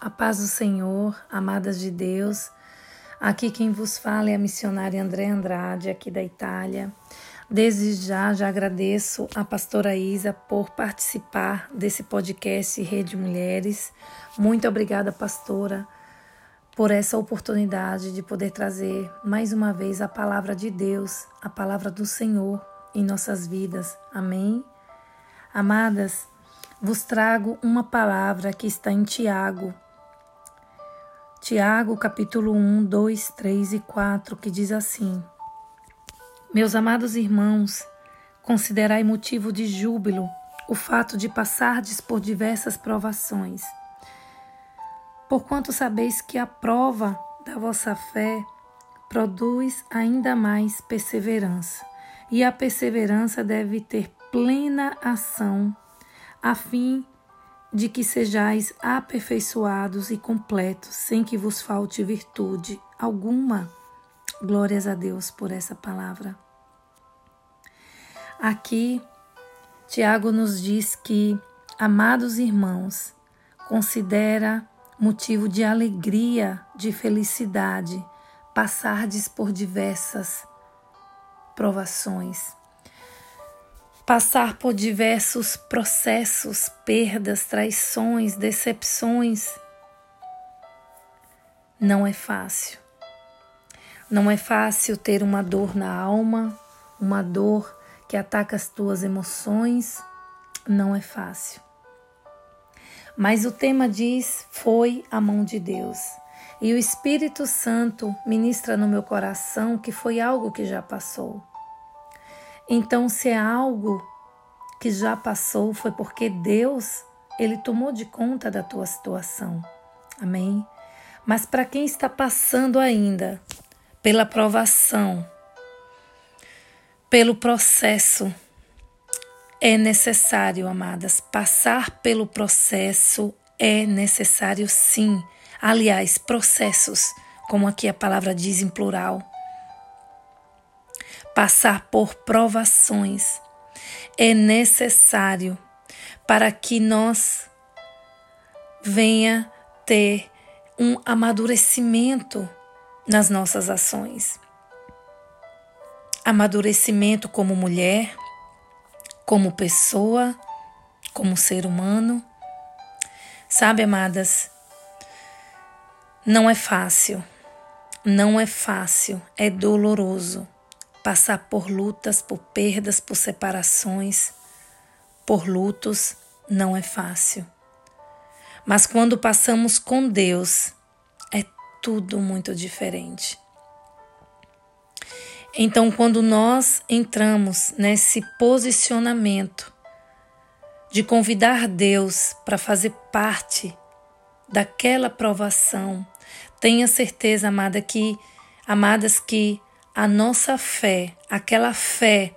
A paz do Senhor, amadas de Deus. Aqui quem vos fala é a missionária André Andrade, aqui da Itália. Desde já, já agradeço a pastora Isa por participar desse podcast Rede Mulheres. Muito obrigada, pastora, por essa oportunidade de poder trazer mais uma vez a palavra de Deus, a palavra do Senhor em nossas vidas. Amém? Amadas, vos trago uma palavra que está em Tiago, Tiago, capítulo 1, 2, 3 e 4, que diz assim: Meus amados irmãos, considerai motivo de júbilo o fato de passardes por diversas provações. Porquanto sabeis que a prova da vossa fé produz ainda mais perseverança, e a perseverança deve ter plena ação, a fim de que sejais aperfeiçoados e completos, sem que vos falte virtude alguma. Glórias a Deus por essa palavra. Aqui, Tiago nos diz que, amados irmãos, considera motivo de alegria, de felicidade, passardes por diversas provações passar por diversos processos, perdas, traições, decepções. Não é fácil. Não é fácil ter uma dor na alma, uma dor que ataca as tuas emoções. Não é fácil. Mas o tema diz: foi a mão de Deus. E o Espírito Santo ministra no meu coração que foi algo que já passou. Então, se é algo que já passou, foi porque Deus, ele tomou de conta da tua situação. Amém? Mas para quem está passando ainda pela provação, pelo processo, é necessário, amadas, passar pelo processo é necessário sim. Aliás, processos, como aqui a palavra diz em plural passar por provações é necessário para que nós venha ter um amadurecimento nas nossas ações. Amadurecimento como mulher, como pessoa, como ser humano. Sabe, amadas, não é fácil, não é fácil, é doloroso passar por lutas, por perdas, por separações, por lutos, não é fácil. Mas quando passamos com Deus, é tudo muito diferente. Então, quando nós entramos nesse posicionamento de convidar Deus para fazer parte daquela provação, tenha certeza, amada, que amadas que a nossa fé, aquela fé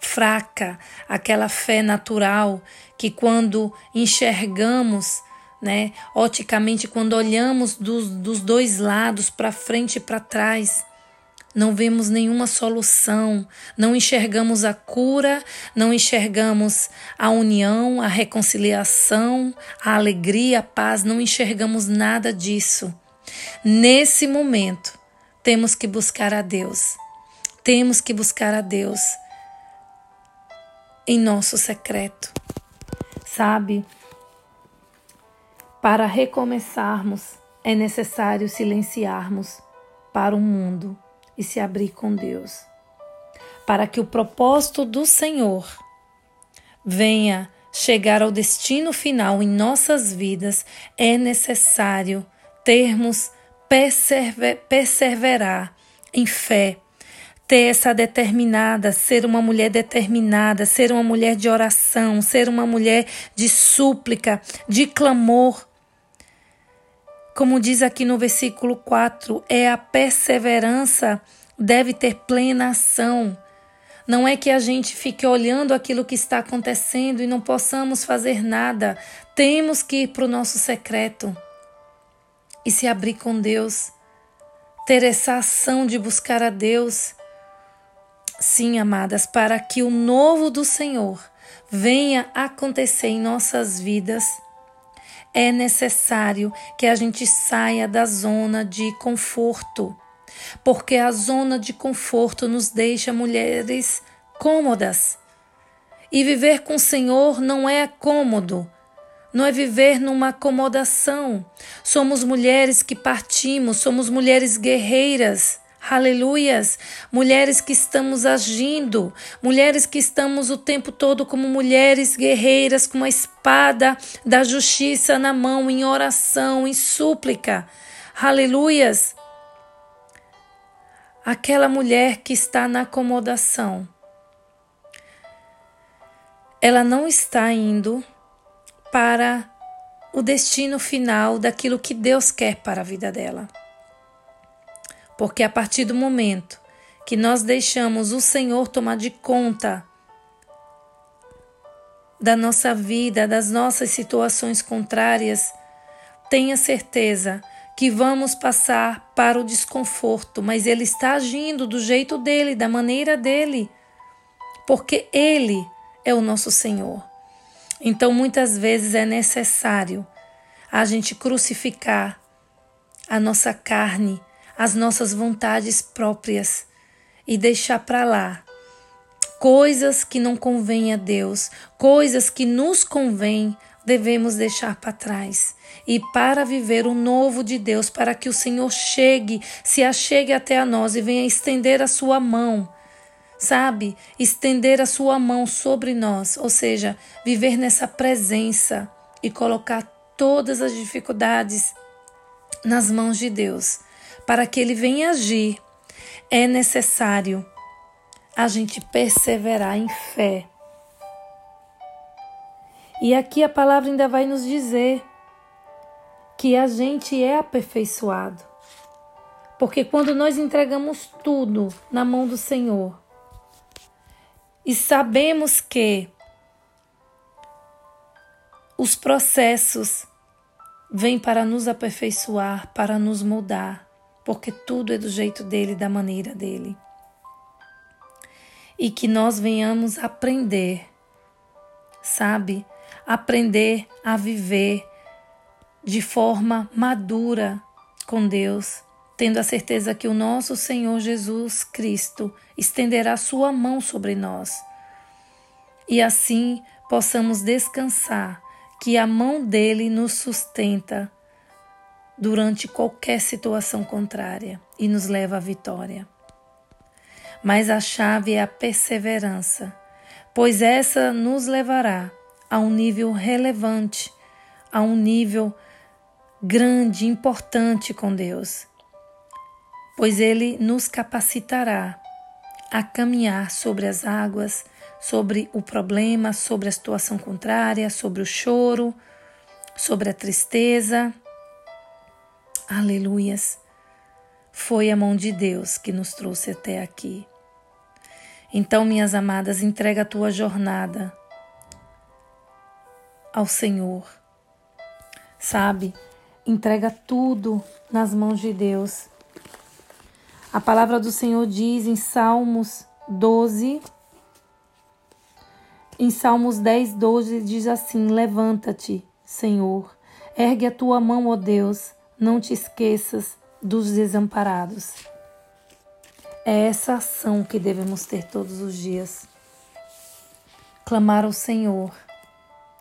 fraca, aquela fé natural que quando enxergamos, né, oticamente, quando olhamos dos, dos dois lados, para frente e para trás, não vemos nenhuma solução, não enxergamos a cura, não enxergamos a união, a reconciliação, a alegria, a paz, não enxergamos nada disso. Nesse momento, temos que buscar a Deus. Temos que buscar a Deus em nosso secreto. Sabe? Para recomeçarmos, é necessário silenciarmos para o mundo e se abrir com Deus. Para que o propósito do Senhor venha chegar ao destino final em nossas vidas, é necessário termos perseverar em fé, ter essa determinada, ser uma mulher determinada, ser uma mulher de oração, ser uma mulher de súplica, de clamor. Como diz aqui no versículo 4, é a perseverança deve ter plena ação. Não é que a gente fique olhando aquilo que está acontecendo e não possamos fazer nada. Temos que ir para o nosso secreto e se abrir com Deus, ter essa ação de buscar a Deus. Sim, amadas, para que o novo do Senhor venha acontecer em nossas vidas, é necessário que a gente saia da zona de conforto, porque a zona de conforto nos deixa mulheres cômodas. E viver com o Senhor não é cômodo, não é viver numa acomodação. Somos mulheres que partimos, somos mulheres guerreiras. Aleluias! Mulheres que estamos agindo, mulheres que estamos o tempo todo como mulheres guerreiras com a espada da justiça na mão, em oração, em súplica. Aleluias! Aquela mulher que está na acomodação, ela não está indo para o destino final daquilo que Deus quer para a vida dela. Porque a partir do momento que nós deixamos o Senhor tomar de conta da nossa vida, das nossas situações contrárias, tenha certeza que vamos passar para o desconforto, mas Ele está agindo do jeito dele, da maneira dele, porque Ele é o nosso Senhor. Então, muitas vezes é necessário a gente crucificar a nossa carne as nossas vontades próprias e deixar para lá coisas que não convêm a Deus, coisas que nos convêm, devemos deixar para trás. E para viver o novo de Deus, para que o Senhor chegue, se achegue até a nós e venha estender a sua mão, sabe? Estender a sua mão sobre nós, ou seja, viver nessa presença e colocar todas as dificuldades nas mãos de Deus para que ele venha agir, é necessário a gente perseverar em fé. E aqui a palavra ainda vai nos dizer que a gente é aperfeiçoado. Porque quando nós entregamos tudo na mão do Senhor e sabemos que os processos vêm para nos aperfeiçoar, para nos mudar, porque tudo é do jeito dele, da maneira dele. E que nós venhamos aprender, sabe? Aprender a viver de forma madura com Deus, tendo a certeza que o nosso Senhor Jesus Cristo estenderá sua mão sobre nós. E assim possamos descansar que a mão dele nos sustenta durante qualquer situação contrária e nos leva à vitória. Mas a chave é a perseverança, pois essa nos levará a um nível relevante, a um nível grande, importante com Deus, pois Ele nos capacitará a caminhar sobre as águas, sobre o problema, sobre a situação contrária, sobre o choro, sobre a tristeza Aleluias! Foi a mão de Deus que nos trouxe até aqui. Então, minhas amadas, entrega a tua jornada ao Senhor. Sabe? Entrega tudo nas mãos de Deus. A palavra do Senhor diz em Salmos 12, em Salmos 10, 12, diz assim: Levanta-te, Senhor, ergue a tua mão, ó Deus, não te esqueças dos desamparados. É essa ação que devemos ter todos os dias. Clamar ao Senhor,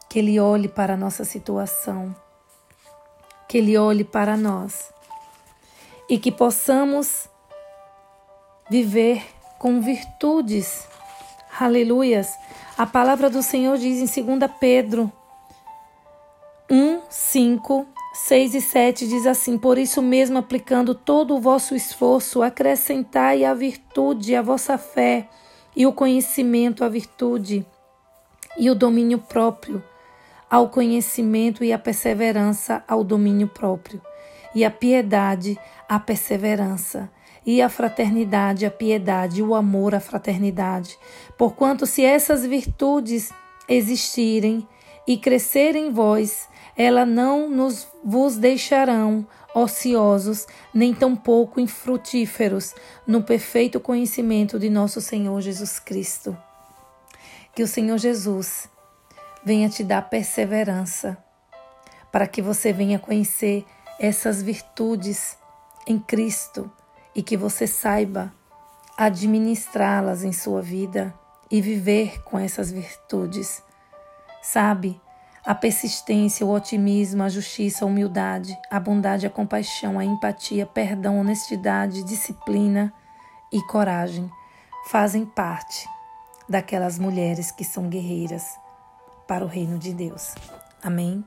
que Ele olhe para a nossa situação, que Ele olhe para nós e que possamos viver com virtudes. Aleluias! A palavra do Senhor diz em 2 Pedro 1, 5 6 e 7 diz assim: Por isso mesmo, aplicando todo o vosso esforço, acrescentai a virtude, a vossa fé, e o conhecimento, a virtude, e o domínio próprio, ao conhecimento e a perseverança, ao domínio próprio, e a piedade, a perseverança, e a fraternidade, a piedade, o amor, a fraternidade. Porquanto, se essas virtudes existirem e crescerem em vós, ela não nos vos deixarão ociosos, nem tampouco infrutíferos no perfeito conhecimento de nosso Senhor Jesus Cristo. Que o Senhor Jesus venha te dar perseverança para que você venha conhecer essas virtudes em Cristo e que você saiba administrá-las em sua vida e viver com essas virtudes. Sabe, a persistência, o otimismo, a justiça, a humildade, a bondade, a compaixão, a empatia, perdão, honestidade, disciplina e coragem fazem parte daquelas mulheres que são guerreiras para o reino de Deus. Amém?